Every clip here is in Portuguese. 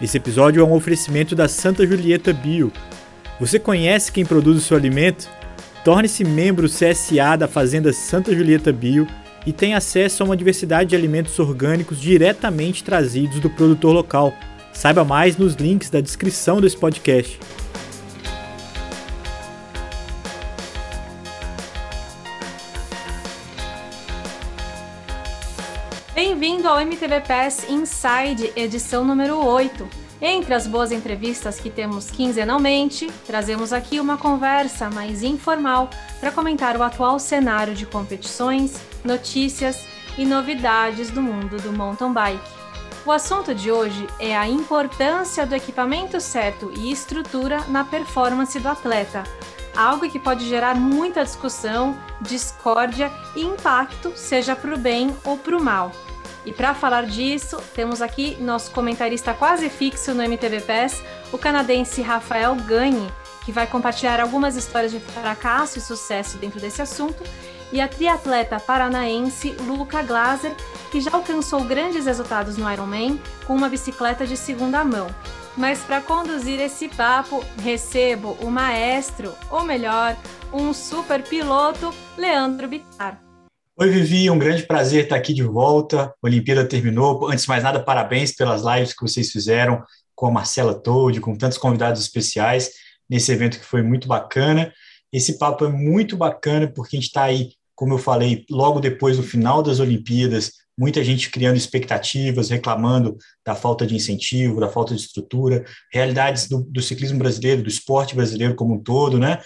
Esse episódio é um oferecimento da Santa Julieta Bio. Você conhece quem produz o seu alimento? Torne-se membro CSA da Fazenda Santa Julieta Bio e tenha acesso a uma diversidade de alimentos orgânicos diretamente trazidos do produtor local. Saiba mais nos links da descrição desse podcast. Ao MTV Pass Inside, edição número 8. Entre as boas entrevistas que temos quinzenalmente, trazemos aqui uma conversa mais informal para comentar o atual cenário de competições, notícias e novidades do mundo do mountain bike. O assunto de hoje é a importância do equipamento certo e estrutura na performance do atleta, algo que pode gerar muita discussão, discórdia e impacto, seja para o bem ou para o mal. E para falar disso, temos aqui nosso comentarista quase fixo no MTV PES, o canadense Rafael Ganhe, que vai compartilhar algumas histórias de fracasso e sucesso dentro desse assunto, e a triatleta paranaense Luca Glaser, que já alcançou grandes resultados no Ironman com uma bicicleta de segunda mão. Mas para conduzir esse papo, recebo o maestro, ou melhor, um super piloto, Leandro Bittar. Oi, Vivi, um grande prazer estar aqui de volta. A Olimpíada terminou. Antes de mais nada, parabéns pelas lives que vocês fizeram com a Marcela Toad, com tantos convidados especiais nesse evento que foi muito bacana. Esse papo é muito bacana porque a gente está aí, como eu falei, logo depois do final das Olimpíadas, muita gente criando expectativas, reclamando da falta de incentivo, da falta de estrutura, realidades do, do ciclismo brasileiro, do esporte brasileiro como um todo, né?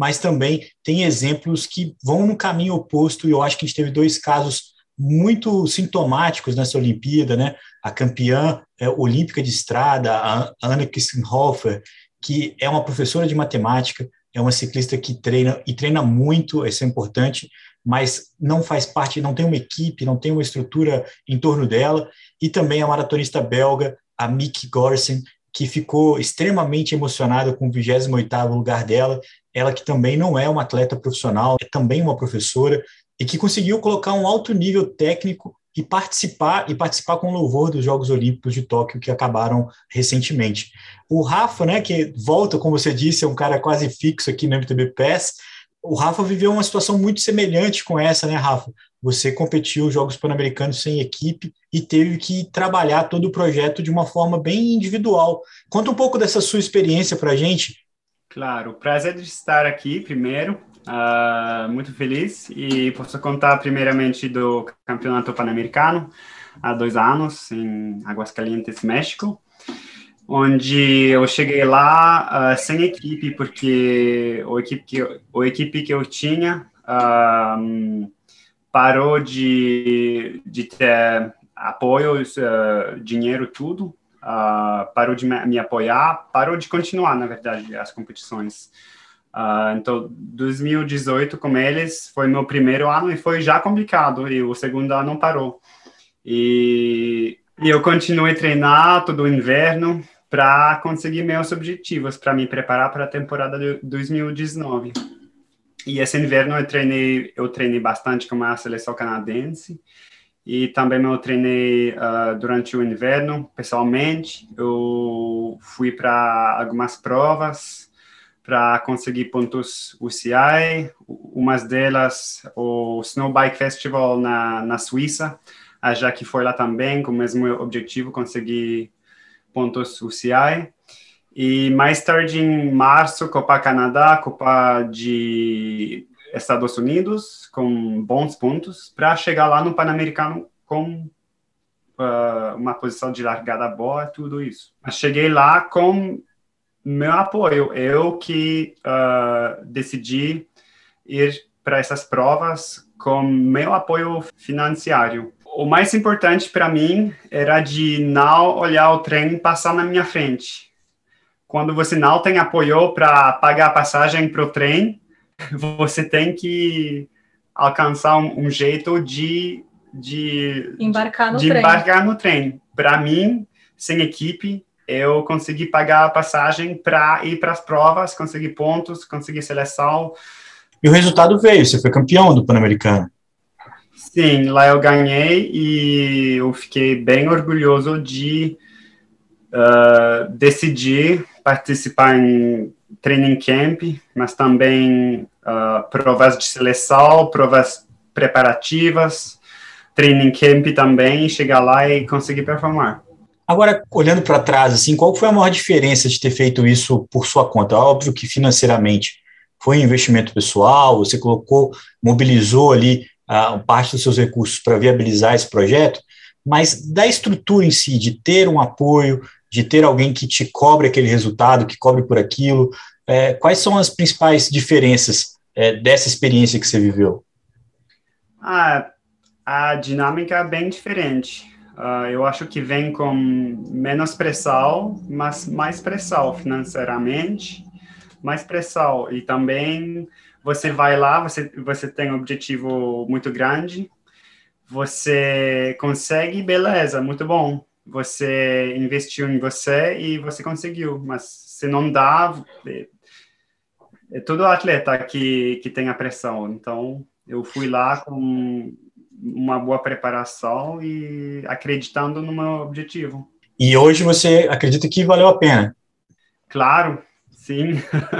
Mas também tem exemplos que vão no caminho oposto, e eu acho que a gente teve dois casos muito sintomáticos nessa Olimpíada, né? A campeã é, olímpica de estrada, a Anna Kissenhofer, que é uma professora de matemática, é uma ciclista que treina e treina muito, isso é importante, mas não faz parte, não tem uma equipe, não tem uma estrutura em torno dela, e também a maratonista belga, a Mick Gorsen, que ficou extremamente emocionada com o 28º lugar dela, ela que também não é uma atleta profissional, é também uma professora, e que conseguiu colocar um alto nível técnico e participar e participar com louvor dos Jogos Olímpicos de Tóquio que acabaram recentemente. O Rafa, né, que volta, como você disse, é um cara quase fixo aqui no MTB PES. O Rafa viveu uma situação muito semelhante com essa, né, Rafa? Você competiu os Jogos Pan-Americanos sem equipe e teve que trabalhar todo o projeto de uma forma bem individual. Conta um pouco dessa sua experiência para a gente. Claro, prazer de estar aqui primeiro. Uh, muito feliz e posso contar primeiramente do Campeonato Pan-Americano há dois anos em Aguascalientes, México, onde eu cheguei lá uh, sem equipe porque o equipe que o equipe que eu tinha uh, parou de, de ter apoios, uh, dinheiro, tudo, uh, parou de me, me, apoiar, parou de continuar, na verdade, as competições. Uh, então, 2018 com eles foi meu primeiro ano e foi já complicado, e o segundo ano parou. E, e eu continuei treinar todo o inverno para conseguir meus objetivos, para me preparar para a temporada de 2019. E esse inverno eu treinei, eu treinei bastante com a seleção canadense e também eu treinei uh, durante o inverno pessoalmente. Eu fui para algumas provas para conseguir pontos UCI, umas delas o Snow Bike Festival na, na Suíça, já que foi lá também com o mesmo objetivo, conseguir pontos UCI. E mais tarde, em março, Copa Canadá, Copa de Estados Unidos, com bons pontos, para chegar lá no Pan-Americano com uh, uma posição de largada boa, tudo isso. Mas cheguei lá com meu apoio, eu que uh, decidi ir para essas provas com meu apoio financeiro. O mais importante para mim era de não olhar o trem passar na minha frente quando você não tem apoio para pagar a passagem para o trem, você tem que alcançar um, um jeito de, de embarcar no de trem. Embarcar no trem. Para mim, sem equipe, eu consegui pagar a passagem para ir para as provas, conseguir pontos, conseguir seleção. E o resultado veio, você foi campeão do Pan-Americano. Sim, lá eu ganhei e eu fiquei bem orgulhoso de uh, decidi participar em training camp, mas também uh, provas de seleção, provas preparativas, training camp também, chegar lá e conseguir performar. Agora, olhando para trás, assim, qual foi a maior diferença de ter feito isso por sua conta? Óbvio que financeiramente foi um investimento pessoal, você colocou, mobilizou ali uh, parte dos seus recursos para viabilizar esse projeto, mas da estrutura em si, de ter um apoio, de ter alguém que te cobre aquele resultado, que cobre por aquilo, é, quais são as principais diferenças é, dessa experiência que você viveu? Ah, a dinâmica é bem diferente. Uh, eu acho que vem com menos pressão, mas mais pressão financeiramente, mais pressão. E também você vai lá, você, você tem um objetivo muito grande, você consegue, beleza, muito bom. Você investiu em você e você conseguiu, mas se não dá, é, todo atleta que, que tem a pressão. Então, eu fui lá com uma boa preparação e acreditando no meu objetivo. E hoje você acredita que valeu a pena? Claro, sim,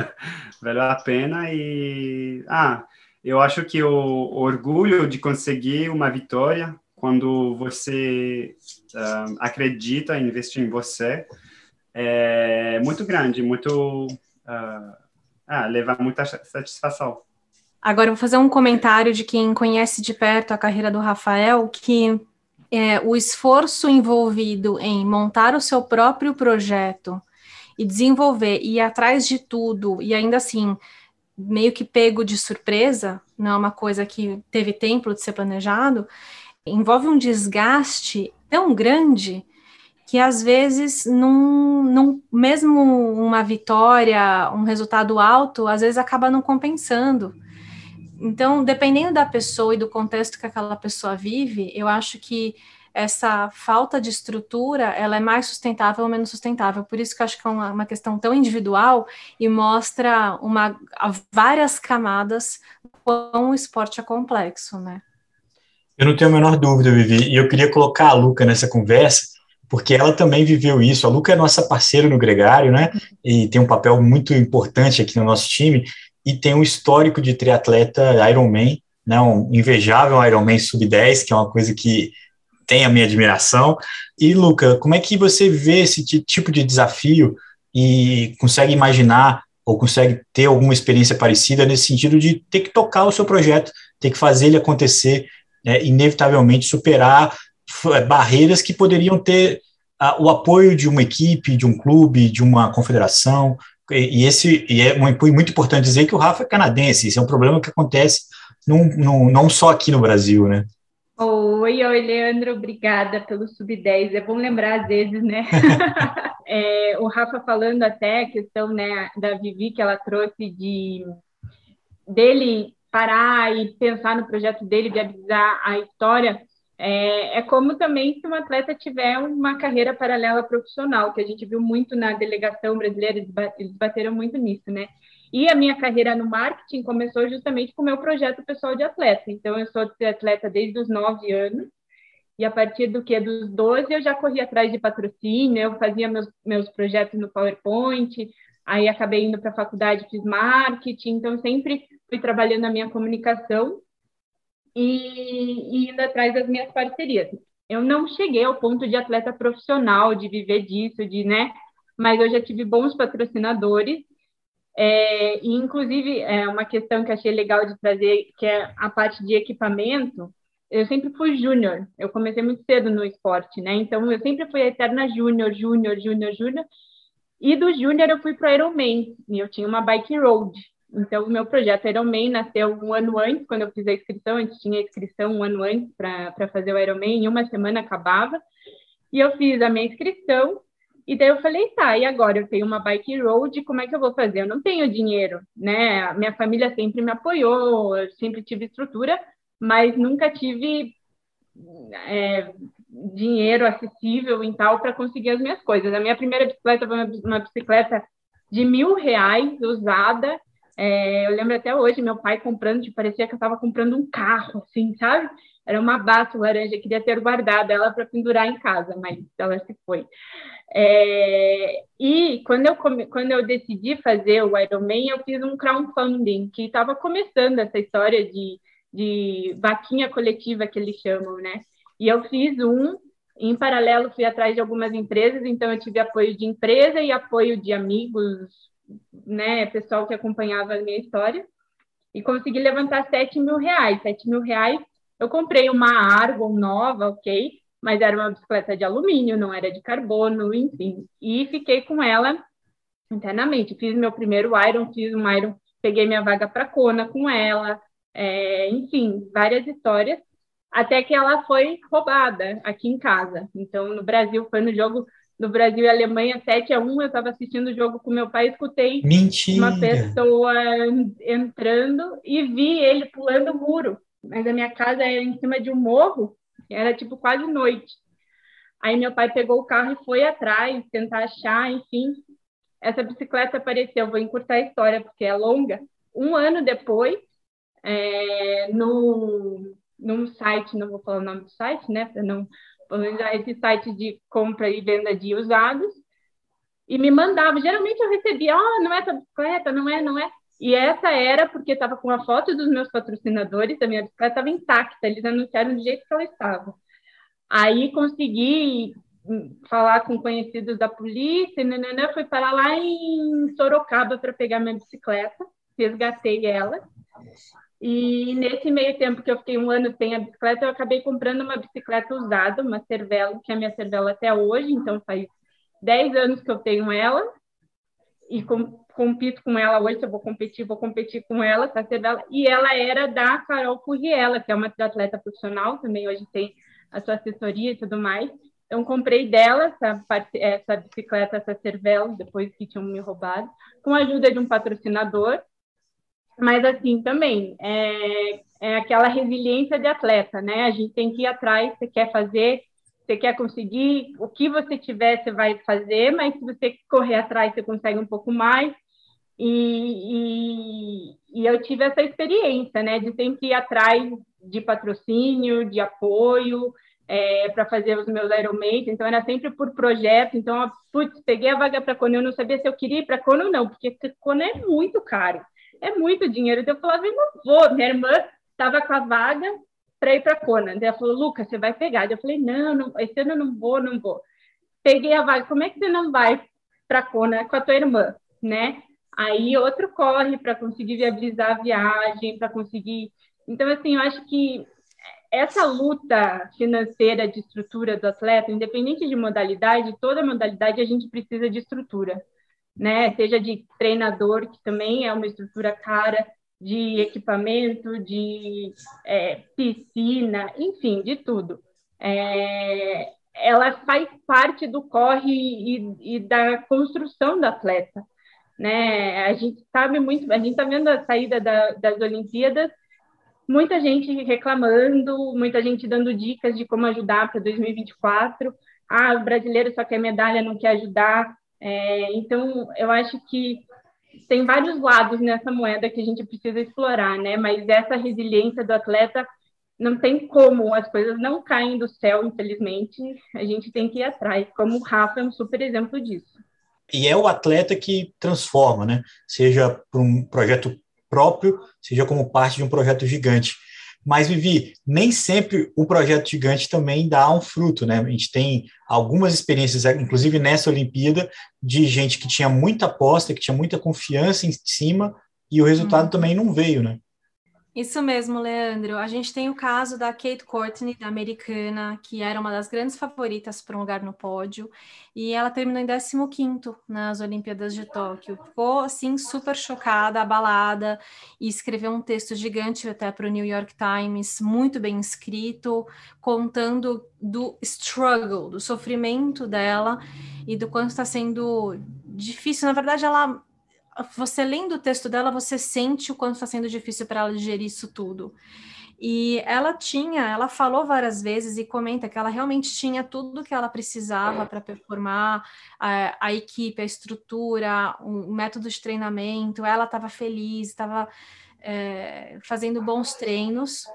valeu a pena e ah, eu acho que o, orgulho de conseguir uma vitória quando você uh, acredita investe em você é muito grande, muito uh, ah, leva muita satisfação. Agora eu vou fazer um comentário de quem conhece de perto a carreira do Rafael, que é, o esforço envolvido em montar o seu próprio projeto e desenvolver e ir atrás de tudo, e ainda assim, meio que pego de surpresa, não é uma coisa que teve tempo de ser planejado, envolve um desgaste tão grande que às vezes, num, num, mesmo uma vitória, um resultado alto, às vezes acaba não compensando. Então, dependendo da pessoa e do contexto que aquela pessoa vive, eu acho que essa falta de estrutura ela é mais sustentável ou menos sustentável. Por isso que eu acho que é uma, uma questão tão individual e mostra uma, várias camadas quão o esporte é complexo, né? Eu não tenho a menor dúvida, Vivi, e eu queria colocar a Luca nessa conversa, porque ela também viveu isso. A Luca é nossa parceira no Gregário, né? E tem um papel muito importante aqui no nosso time e tem um histórico de triatleta Ironman, né, um invejável Ironman sub-10, que é uma coisa que tem a minha admiração. E, Luca, como é que você vê esse tipo de desafio e consegue imaginar ou consegue ter alguma experiência parecida nesse sentido de ter que tocar o seu projeto, ter que fazer ele acontecer, né, inevitavelmente superar barreiras que poderiam ter uh, o apoio de uma equipe, de um clube, de uma confederação, e, esse e é muito importante dizer que o Rafa é canadense, isso é um problema que acontece num, num, não só aqui no Brasil, né? Oi, oi, Leandro, obrigada pelo sub-10. É bom lembrar às vezes, né? é, o Rafa falando até a questão né, da Vivi que ela trouxe de dele parar e pensar no projeto dele, viabilizar a história. É, é, como também se um atleta tiver uma carreira paralela profissional, que a gente viu muito na delegação brasileira, eles bateram muito nisso, né? E a minha carreira no marketing começou justamente com o meu projeto pessoal de atleta. Então, eu sou atleta desde os nove anos, e a partir do que dos 12 eu já corri atrás de patrocínio, eu fazia meus, meus projetos no PowerPoint, aí acabei indo para a faculdade, fiz marketing, então sempre fui trabalhando a minha comunicação e, e indo atrás das minhas parcerias. Eu não cheguei ao ponto de atleta profissional, de viver disso, de, né? Mas eu já tive bons patrocinadores é, e, inclusive, é uma questão que achei legal de trazer, que é a parte de equipamento. Eu sempre fui júnior, eu comecei muito cedo no esporte, né? Então, eu sempre fui a eterna júnior, júnior, júnior, júnior. E do júnior eu fui para Ironman, e eu tinha uma bike road. Então, o meu projeto Ironman nasceu um ano antes, quando eu fiz a inscrição, a gente tinha inscrição um ano antes para fazer o Ironman, em uma semana acabava. E eu fiz a minha inscrição, e daí eu falei, tá, e agora eu tenho uma bike road, como é que eu vou fazer? Eu não tenho dinheiro, né? Minha família sempre me apoiou, eu sempre tive estrutura, mas nunca tive é, dinheiro acessível e tal para conseguir as minhas coisas. A minha primeira bicicleta foi uma bicicleta de mil reais usada, é, eu lembro até hoje, meu pai comprando, tipo, parecia que eu estava comprando um carro, assim, sabe? era uma bata laranja, queria ter guardado ela para pendurar em casa, mas ela se foi. É, e quando eu, come, quando eu decidi fazer o Ironman, eu fiz um crowdfunding, que estava começando essa história de, de vaquinha coletiva, que eles chamam, né? E eu fiz um, em paralelo fui atrás de algumas empresas, então eu tive apoio de empresa e apoio de amigos, né, pessoal que acompanhava a minha história, e consegui levantar 7 mil reais. 7 mil reais, eu comprei uma Argon nova, ok? mas era uma bicicleta de alumínio, não era de carbono, enfim. E fiquei com ela internamente. Fiz meu primeiro Iron, fiz um Iron, peguei minha vaga para Kona com ela, é, enfim, várias histórias, até que ela foi roubada aqui em casa. Então, no Brasil, foi no jogo do Brasil e Alemanha 7 a 1 eu estava assistindo o jogo com meu pai, escutei Mentira. uma pessoa entrando e vi ele pulando o muro. Mas a minha casa é em cima de um morro, era tipo quase noite. Aí meu pai pegou o carro e foi atrás, tentar achar, enfim. Essa bicicleta apareceu, vou encurtar a história porque é longa. Um ano depois, é, no, num site, não vou falar o nome do site, né, para não esse site de compra e venda de usados, e me mandava. Geralmente eu recebia, oh, não é essa bicicleta, não é, não é. E essa era porque estava com a foto dos meus patrocinadores, a minha bicicleta estava intacta, eles anunciaram do jeito que ela estava. Aí consegui falar com conhecidos da polícia, nanana, fui parar lá em Sorocaba para pegar minha bicicleta, resgatei ela. E nesse meio tempo que eu fiquei um ano sem a bicicleta, eu acabei comprando uma bicicleta usada, uma Cervelo, que é a minha Cervelo até hoje, então faz 10 anos que eu tenho ela. E com, compito com ela hoje, se eu vou competir, vou competir com ela, tá dela. E ela era da Carol Furriela, que é uma atleta profissional, também hoje tem a sua assessoria e tudo mais. Então, comprei dela essa, essa bicicleta, essa Cervelo, depois que tinham me roubado, com a ajuda de um patrocinador. Mas, assim, também, é, é aquela resiliência de atleta, né? A gente tem que ir atrás, você quer fazer, você quer conseguir, o que você tiver, você vai fazer, mas se você correr atrás, você consegue um pouco mais. E, e, e, eu tive essa experiência, né, de sempre ir atrás de patrocínio, de apoio, é, para fazer os meus Ironmans, então era sempre por projeto, então, putz, peguei a vaga para Kona, eu não sabia se eu queria ir para Kona ou não, porque Kona é muito caro, é muito dinheiro, então eu falava, eu não vou, minha irmã estava com a vaga para ir para Kona, ela falou, Lucas, você vai pegar, eu falei, não, não, esse ano eu não vou, não vou. Peguei a vaga, como é que você não vai para Kona com a tua irmã, né? Aí outro corre para conseguir viabilizar a viagem, para conseguir. Então, assim, eu acho que essa luta financeira de estrutura do atleta, independente de modalidade, toda modalidade a gente precisa de estrutura, né? Seja de treinador, que também é uma estrutura cara, de equipamento, de é, piscina, enfim, de tudo. É, ela faz parte do corre e, e da construção do atleta né? A gente sabe muito, a gente está vendo a saída da, das Olimpíadas, muita gente reclamando, muita gente dando dicas de como ajudar para 2024. Ah, o brasileiro só quer medalha, não quer ajudar. É, então, eu acho que tem vários lados nessa moeda que a gente precisa explorar, né? Mas essa resiliência do atleta não tem como, as coisas não caem do céu, infelizmente. A gente tem que ir atrás, como o Rafa é um super exemplo disso e é o atleta que transforma, né? Seja por um projeto próprio, seja como parte de um projeto gigante. Mas, Vivi, nem sempre o projeto gigante também dá um fruto, né? A gente tem algumas experiências, inclusive nessa Olimpíada, de gente que tinha muita aposta, que tinha muita confiança em cima, e o resultado uhum. também não veio, né? Isso mesmo, Leandro. A gente tem o caso da Kate Courtney, da americana, que era uma das grandes favoritas para um lugar no pódio, e ela terminou em 15º nas Olimpíadas de Tóquio. Ficou, assim, super chocada, abalada, e escreveu um texto gigante até para o New York Times, muito bem escrito, contando do struggle, do sofrimento dela e do quanto está sendo difícil. Na verdade, ela você lendo o texto dela, você sente o quanto está sendo difícil para ela digerir isso tudo. E ela tinha, ela falou várias vezes e comenta que ela realmente tinha tudo que ela precisava para performar a, a, equipe, a estrutura, o método de treinamento. Ela estava feliz, estava é, fazendo bons treinos.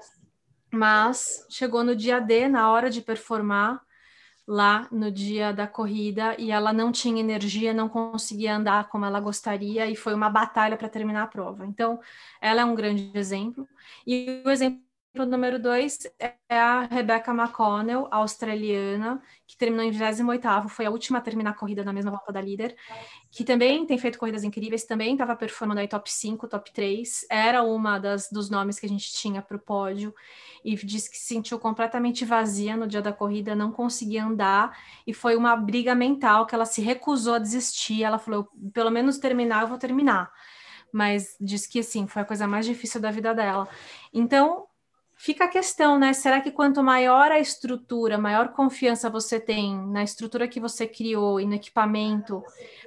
mas chegou no dia D, na hora de performar, lá no dia da corrida, e ela não tinha energia, não conseguia andar como ela gostaria, e foi uma batalha para terminar a prova. Então, ela é um grande exemplo. E o exemplo número dois é a Rebecca McConnell, australiana, que terminou em 28º, foi a última a terminar a corrida na mesma volta da líder, que também tem feito corridas incríveis, também estava performando aí top 5, top 3, era uma das, dos nomes que a gente tinha para o pódio, e disse que se sentiu completamente vazia no dia da corrida, não conseguia andar, e foi uma briga mental que ela se recusou a desistir, ela falou, pelo menos terminar, eu vou terminar, mas disse que, assim, foi a coisa mais difícil da vida dela. Então, Fica a questão, né? Será que quanto maior a estrutura, maior confiança você tem na estrutura que você criou e no equipamento,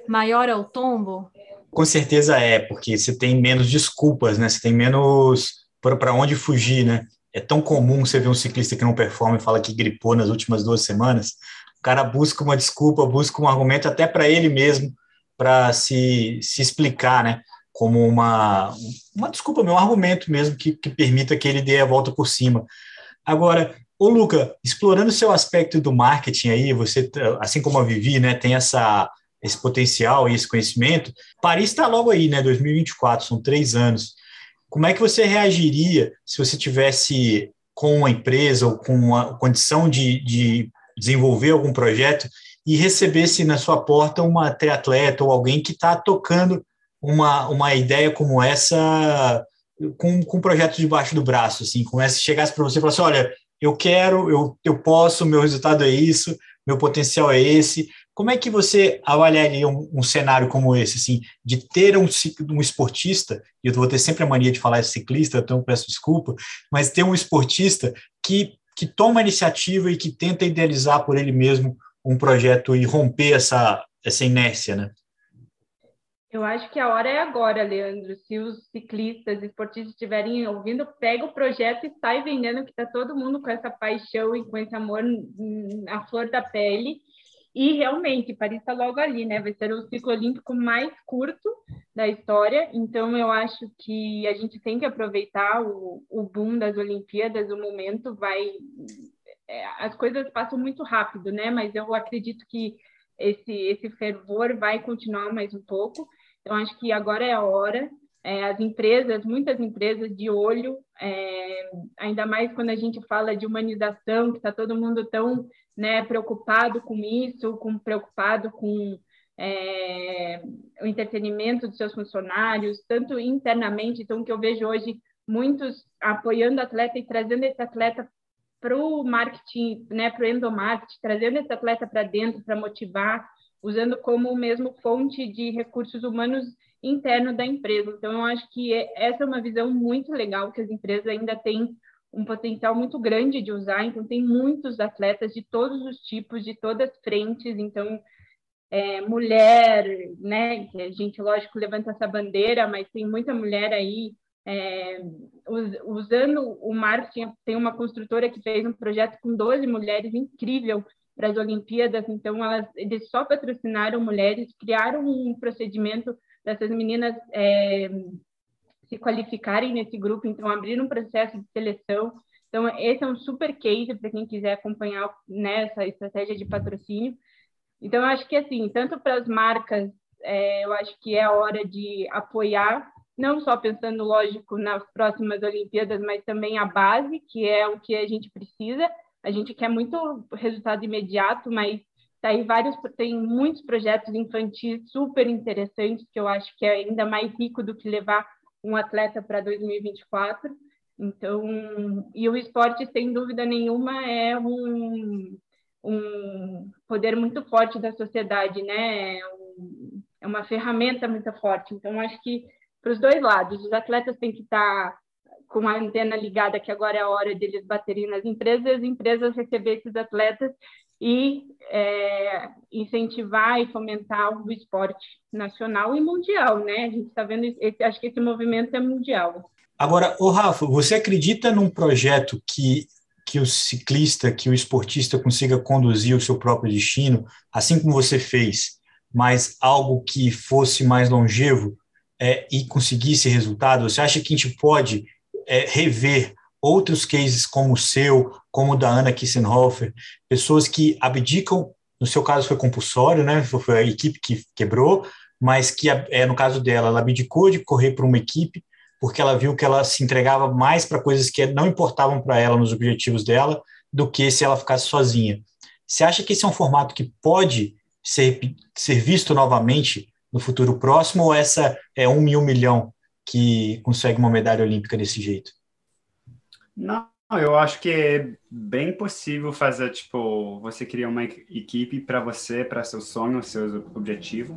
maior é o tombo? Com certeza é, porque você tem menos desculpas, né? Você tem menos para onde fugir, né? É tão comum você ver um ciclista que não performa e fala que gripou nas últimas duas semanas. O cara busca uma desculpa, busca um argumento até para ele mesmo, para se, se explicar, né? Como uma, uma desculpa, um argumento mesmo que, que permita que ele dê a volta por cima. Agora, ô Luca, explorando o seu aspecto do marketing aí, você, assim como a Vivi, né, tem essa, esse potencial e esse conhecimento, Paris está logo aí, né, 2024, são três anos. Como é que você reagiria se você tivesse com uma empresa ou com uma condição de, de desenvolver algum projeto e recebesse na sua porta uma triatleta ou alguém que está tocando uma, uma ideia como essa com, com um projeto debaixo do braço, assim, começa a chegasse para você e falasse, olha, eu quero, eu, eu posso, meu resultado é isso, meu potencial é esse. Como é que você avaliaria um, um cenário como esse, assim, de ter um, um esportista, e eu vou ter sempre a mania de falar ciclista, então peço desculpa, mas ter um esportista que, que toma iniciativa e que tenta idealizar por ele mesmo um projeto e romper essa, essa inércia, né? Eu acho que a hora é agora, Leandro. Se os ciclistas, esportistas estiverem ouvindo, pega o projeto e sai vendendo, que está todo mundo com essa paixão e com esse amor à flor da pele. E realmente, Paris está logo ali, né? Vai ser o ciclo olímpico mais curto da história. Então, eu acho que a gente tem que aproveitar o, o boom das Olimpíadas. O momento vai. É, as coisas passam muito rápido, né? Mas eu acredito que esse, esse fervor vai continuar mais um pouco. Então, acho que agora é a hora. É, as empresas, muitas empresas de olho, é, ainda mais quando a gente fala de humanização, que está todo mundo tão né, preocupado com isso, com, preocupado com é, o entretenimento dos seus funcionários, tanto internamente, então que eu vejo hoje muitos apoiando atleta e trazendo esse atleta para o marketing, né, para o endomarketing, trazendo esse atleta para dentro para motivar, usando como mesmo fonte de recursos humanos interno da empresa. Então, eu acho que é, essa é uma visão muito legal que as empresas ainda têm um potencial muito grande de usar. Então, tem muitos atletas de todos os tipos, de todas as frentes. Então, é, mulher, né? A gente, lógico, levanta essa bandeira, mas tem muita mulher aí é, usando o marketing. Tem uma construtora que fez um projeto com 12 mulheres incrível para as Olimpíadas, então elas, eles só patrocinaram mulheres, criaram um procedimento dessas meninas é, se qualificarem nesse grupo, então abriram um processo de seleção. Então, esse é um super case para quem quiser acompanhar nessa né, estratégia de patrocínio. Então, eu acho que, assim, tanto para as marcas, é, eu acho que é a hora de apoiar, não só pensando, lógico, nas próximas Olimpíadas, mas também a base, que é o que a gente precisa, a gente quer muito resultado imediato, mas tá aí vários, tem muitos projetos infantis super interessantes que eu acho que é ainda mais rico do que levar um atleta para 2024. Então, e o esporte, sem dúvida nenhuma, é um, um poder muito forte da sociedade, né? É, um, é uma ferramenta muito forte. Então, acho que para os dois lados, os atletas têm que estar tá com a antena ligada, que agora é a hora deles baterem nas empresas, as empresas receber esses atletas e é, incentivar e fomentar o esporte nacional e mundial, né? A gente está vendo, esse, acho que esse movimento é mundial. Agora, o Rafa, você acredita num projeto que que o ciclista, que o esportista consiga conduzir o seu próprio destino, assim como você fez, mas algo que fosse mais longevo é, e conseguisse resultado? Você acha que a gente pode é, rever outros cases como o seu, como o da Ana Kissenhofer, pessoas que abdicam, no seu caso foi compulsório, né? Foi a equipe que quebrou, mas que é no caso dela, ela abdicou de correr para uma equipe porque ela viu que ela se entregava mais para coisas que não importavam para ela nos objetivos dela do que se ela ficasse sozinha. Você acha que esse é um formato que pode ser, ser visto novamente no futuro próximo ou essa é um mil milhão que consegue uma medalha olímpica desse jeito? Não, eu acho que é bem possível fazer, tipo, você criar uma equipe para você, para seu sonho, seu objetivo.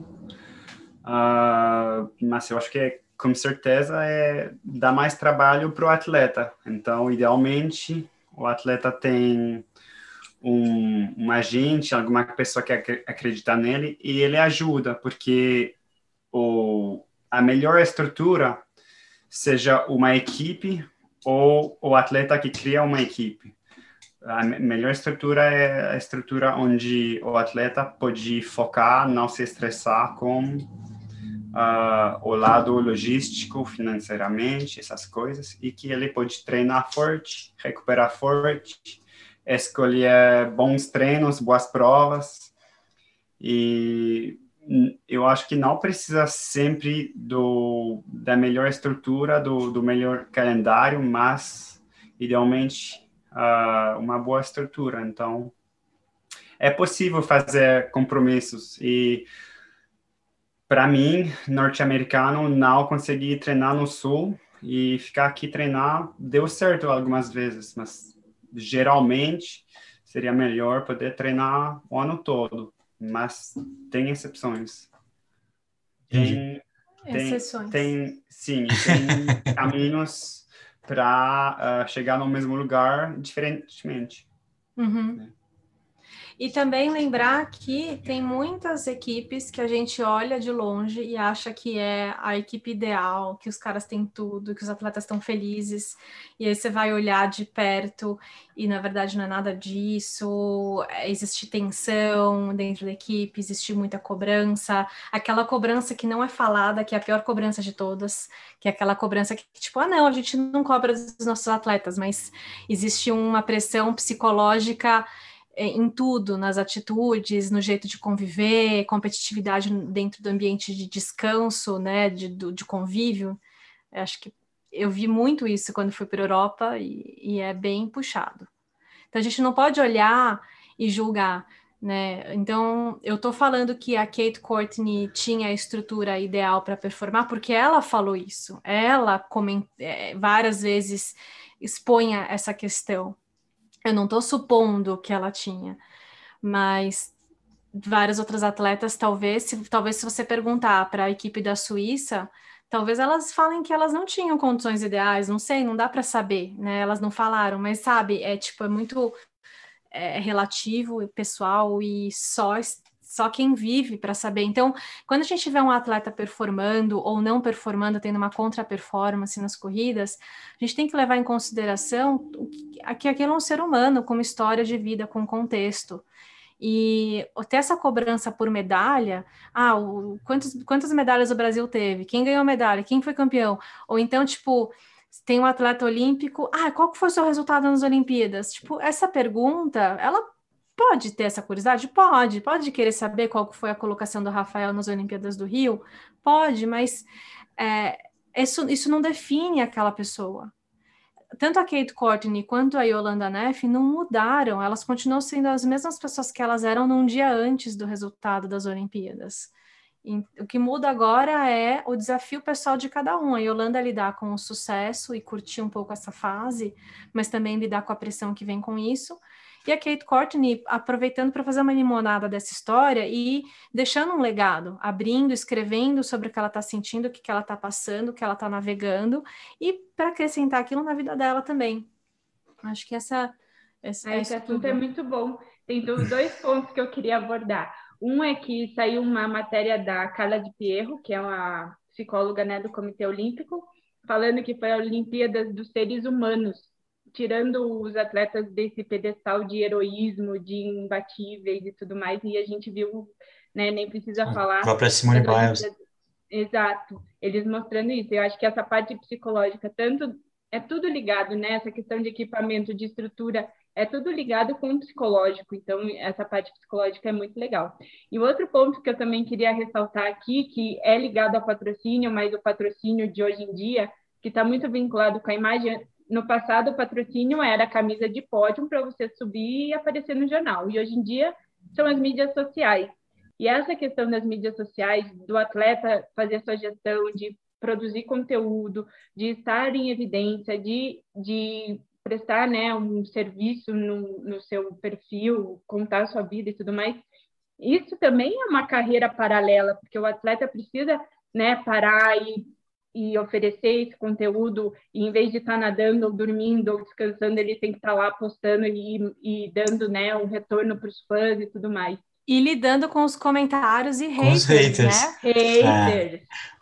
Uh, mas eu acho que é, com certeza é dá mais trabalho para o atleta. Então, idealmente, o atleta tem um, um agente, alguma pessoa que acredita nele e ele ajuda, porque o, a melhor estrutura seja uma equipe ou o atleta que cria uma equipe. A melhor estrutura é a estrutura onde o atleta pode focar, não se estressar com uh, o lado logístico, financeiramente, essas coisas, e que ele pode treinar forte, recuperar forte, escolher bons treinos, boas provas. E eu acho que não precisa sempre do, da melhor estrutura, do, do melhor calendário, mas idealmente uh, uma boa estrutura. Então, é possível fazer compromissos e para mim, norte-americano, não consegui treinar no sul e ficar aqui treinar deu certo algumas vezes, mas geralmente seria melhor poder treinar o ano todo, mas tem exceções. Tem, tem, Exceções. tem sim, tem caminhos para uh, ah, chegar no mesmo lugar diferentemente. Uhum. Né? E também lembrar que tem muitas equipes que a gente olha de longe e acha que é a equipe ideal, que os caras têm tudo, que os atletas estão felizes, e aí você vai olhar de perto e na verdade não é nada disso, existe tensão dentro da equipe, existe muita cobrança, aquela cobrança que não é falada, que é a pior cobrança de todas, que é aquela cobrança que, tipo, ah, não, a gente não cobra dos nossos atletas, mas existe uma pressão psicológica é, em tudo, nas atitudes, no jeito de conviver, competitividade dentro do ambiente de descanso, né, de, de convívio. Acho que eu vi muito isso quando fui para a Europa e, e, é bem puxado. Então a gente não pode olhar e julgar, né? Então eu estou falando que a Kate Courtney tinha a estrutura ideal para performar porque ela falou isso. Ela coment... É, várias vezes expunha essa questão. Eu não estou supondo que ela tinha, mas várias outras atletas, talvez, se, talvez se você perguntar para a equipe da Suíça, talvez elas falem que elas não tinham condições ideais, não sei, não dá para saber, né? Elas não falaram, mas sabe, é tipo, é muito é, relativo, pessoal e só só quem vive para saber. Então, quando a gente vê um atleta performando ou não performando, tendo uma contra-performance nas corridas, a gente tem que levar em consideração que aquele é um ser humano com uma história de vida, com contexto. E ter essa cobrança por medalha, ah, o, quantos, quantas medalhas o Brasil teve? Quem ganhou medalha? Quem foi campeão? Ou então, tipo, tem um atleta olímpico, ah, qual foi o seu resultado nas Olimpíadas? Tipo, essa pergunta, ela Pode ter essa curiosidade? Pode. Pode querer saber qual foi a colocação do Rafael nas Olimpíadas do Rio? Pode, mas é, isso, isso não define aquela pessoa. Tanto a Kate Courtney quanto a Yolanda Neff não mudaram, elas continuam sendo as mesmas pessoas que elas eram num dia antes do resultado das Olimpíadas. E, o que muda agora é o desafio pessoal de cada um. A Yolanda lidar com o sucesso e curtir um pouco essa fase, mas também lidar com a pressão que vem com isso. E a Kate Courtney aproveitando para fazer uma limonada dessa história e deixando um legado, abrindo, escrevendo sobre o que ela está sentindo, o que, que ela está passando, o que ela está navegando, e para acrescentar aquilo na vida dela também. Acho que essa. essa é, esse assunto é muito bom. Tem dois pontos que eu queria abordar. Um é que saiu uma matéria da Carla de Pierro, que é uma psicóloga né, do Comitê Olímpico, falando que foi a Olimpíada dos Seres Humanos, tirando os atletas desse pedestal de heroísmo, de imbatíveis e tudo mais, e a gente viu, né, nem precisa a falar. A própria Simone Biles. Exato, eles mostrando isso. Eu acho que essa parte psicológica, tanto é tudo ligado, né? Essa questão de equipamento, de estrutura, é tudo ligado com o psicológico. Então, essa parte psicológica é muito legal. E outro ponto que eu também queria ressaltar aqui, que é ligado ao patrocínio, mas o patrocínio de hoje em dia, que está muito vinculado com a imagem. No passado, o patrocínio era a camisa de pódio para você subir e aparecer no jornal. E hoje em dia são as mídias sociais. E essa questão das mídias sociais, do atleta fazer sua gestão, de produzir conteúdo, de estar em evidência, de, de prestar né, um serviço no, no seu perfil, contar sua vida e tudo mais, isso também é uma carreira paralela, porque o atleta precisa né, parar e, e oferecer esse conteúdo, e em vez de estar nadando, ou dormindo, ou descansando, ele tem que estar lá postando e, e dando né, um retorno para os fãs e tudo mais. E lidando com os comentários e haters, haters. né? Haters. É.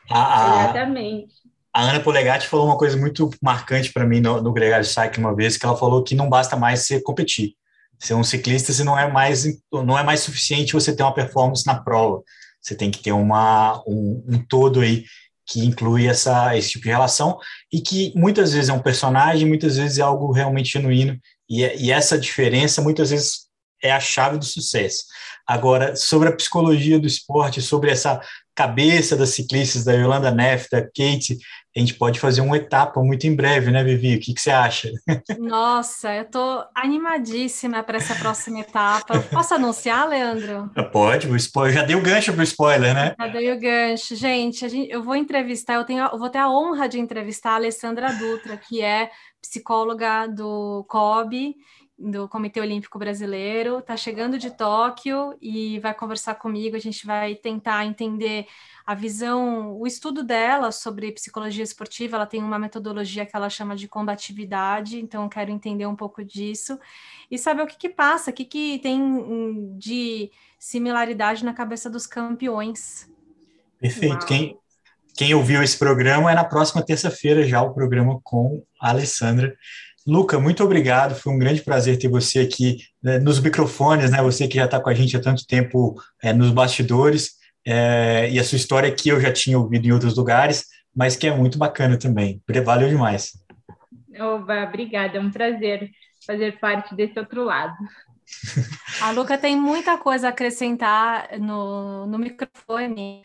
A, Exatamente. A Ana Polegatti falou uma coisa muito marcante para mim no, no Gregário Cycling uma vez, que ela falou que não basta mais você competir. Ser um ciclista, se não é mais não é mais suficiente você ter uma performance na prova. Você tem que ter uma, um, um todo aí que inclui essa, esse tipo de relação e que muitas vezes é um personagem, muitas vezes é algo realmente genuíno. E, é, e essa diferença muitas vezes é a chave do sucesso. Agora, sobre a psicologia do esporte, sobre essa cabeça das ciclistas, da Yolanda Neff, da Kate, a gente pode fazer uma etapa muito em breve, né, Vivi? O que, que você acha? Nossa, eu estou animadíssima para essa próxima etapa. Posso anunciar, Leandro? Pode, o spoiler, já dei o gancho para o spoiler, né? Já dei o gancho. Gente, gente, eu vou entrevistar, eu, tenho, eu vou ter a honra de entrevistar a Alessandra Dutra, que é psicóloga do COB do Comitê Olímpico Brasileiro, está chegando de Tóquio e vai conversar comigo. A gente vai tentar entender a visão, o estudo dela sobre psicologia esportiva. Ela tem uma metodologia que ela chama de combatividade, então quero entender um pouco disso e saber o que, que passa, o que, que tem de similaridade na cabeça dos campeões. Perfeito. Quem, quem ouviu esse programa é na próxima terça-feira já o programa com a Alessandra. Luca, muito obrigado. Foi um grande prazer ter você aqui né, nos microfones, né? Você que já está com a gente há tanto tempo é, nos bastidores. É, e a sua história aqui eu já tinha ouvido em outros lugares, mas que é muito bacana também. Valeu demais. Oba, obrigada. É um prazer fazer parte desse outro lado. A Luca tem muita coisa a acrescentar no, no microfone.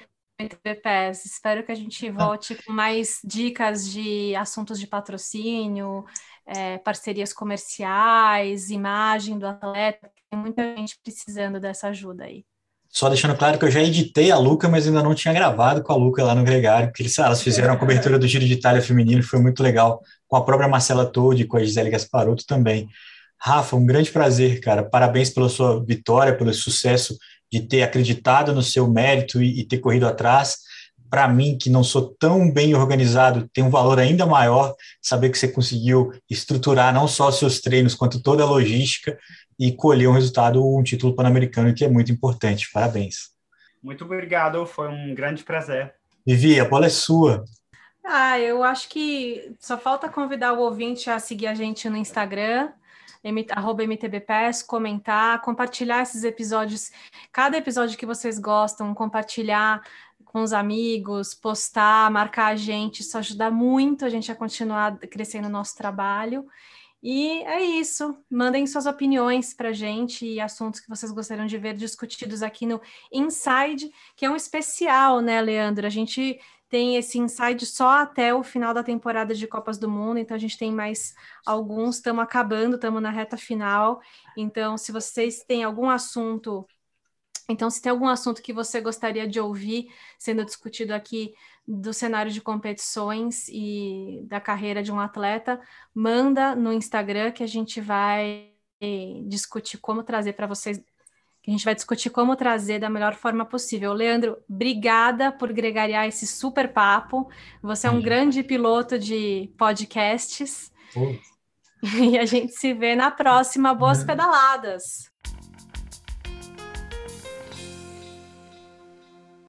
Espero que a gente volte com mais dicas de assuntos de patrocínio, é, parcerias comerciais, imagem do atleta. Tem muita gente precisando dessa ajuda aí. Só deixando claro que eu já editei a Luca, mas ainda não tinha gravado com a Luca lá no Gregário, porque eles, elas fizeram a cobertura do Giro de Itália feminino, foi muito legal, com a própria Marcela Todd e com a Gisele Gasparotto também. Rafa, um grande prazer, cara. Parabéns pela sua vitória, pelo sucesso de ter acreditado no seu mérito e, e ter corrido atrás para mim, que não sou tão bem organizado, tem um valor ainda maior saber que você conseguiu estruturar não só seus treinos, quanto toda a logística e colher um resultado, um título pan-americano, que é muito importante. Parabéns. Muito obrigado, foi um grande prazer. Vivi, a bola é sua. Ah, eu acho que só falta convidar o ouvinte a seguir a gente no Instagram, arroba MTBPS, comentar, compartilhar esses episódios, cada episódio que vocês gostam, compartilhar com os amigos, postar, marcar a gente, isso ajuda muito a gente a continuar crescendo o nosso trabalho. E é isso. Mandem suas opiniões para a gente e assuntos que vocês gostariam de ver discutidos aqui no Inside, que é um especial, né, Leandro? A gente tem esse Inside só até o final da temporada de Copas do Mundo, então a gente tem mais alguns, estamos acabando, estamos na reta final. Então, se vocês têm algum assunto então, se tem algum assunto que você gostaria de ouvir sendo discutido aqui do cenário de competições e da carreira de um atleta, manda no Instagram que a gente vai discutir como trazer para vocês. A gente vai discutir como trazer da melhor forma possível. Leandro, obrigada por gregariar esse super papo. Você é um grande piloto de podcasts. E a gente se vê na próxima. Boas pedaladas!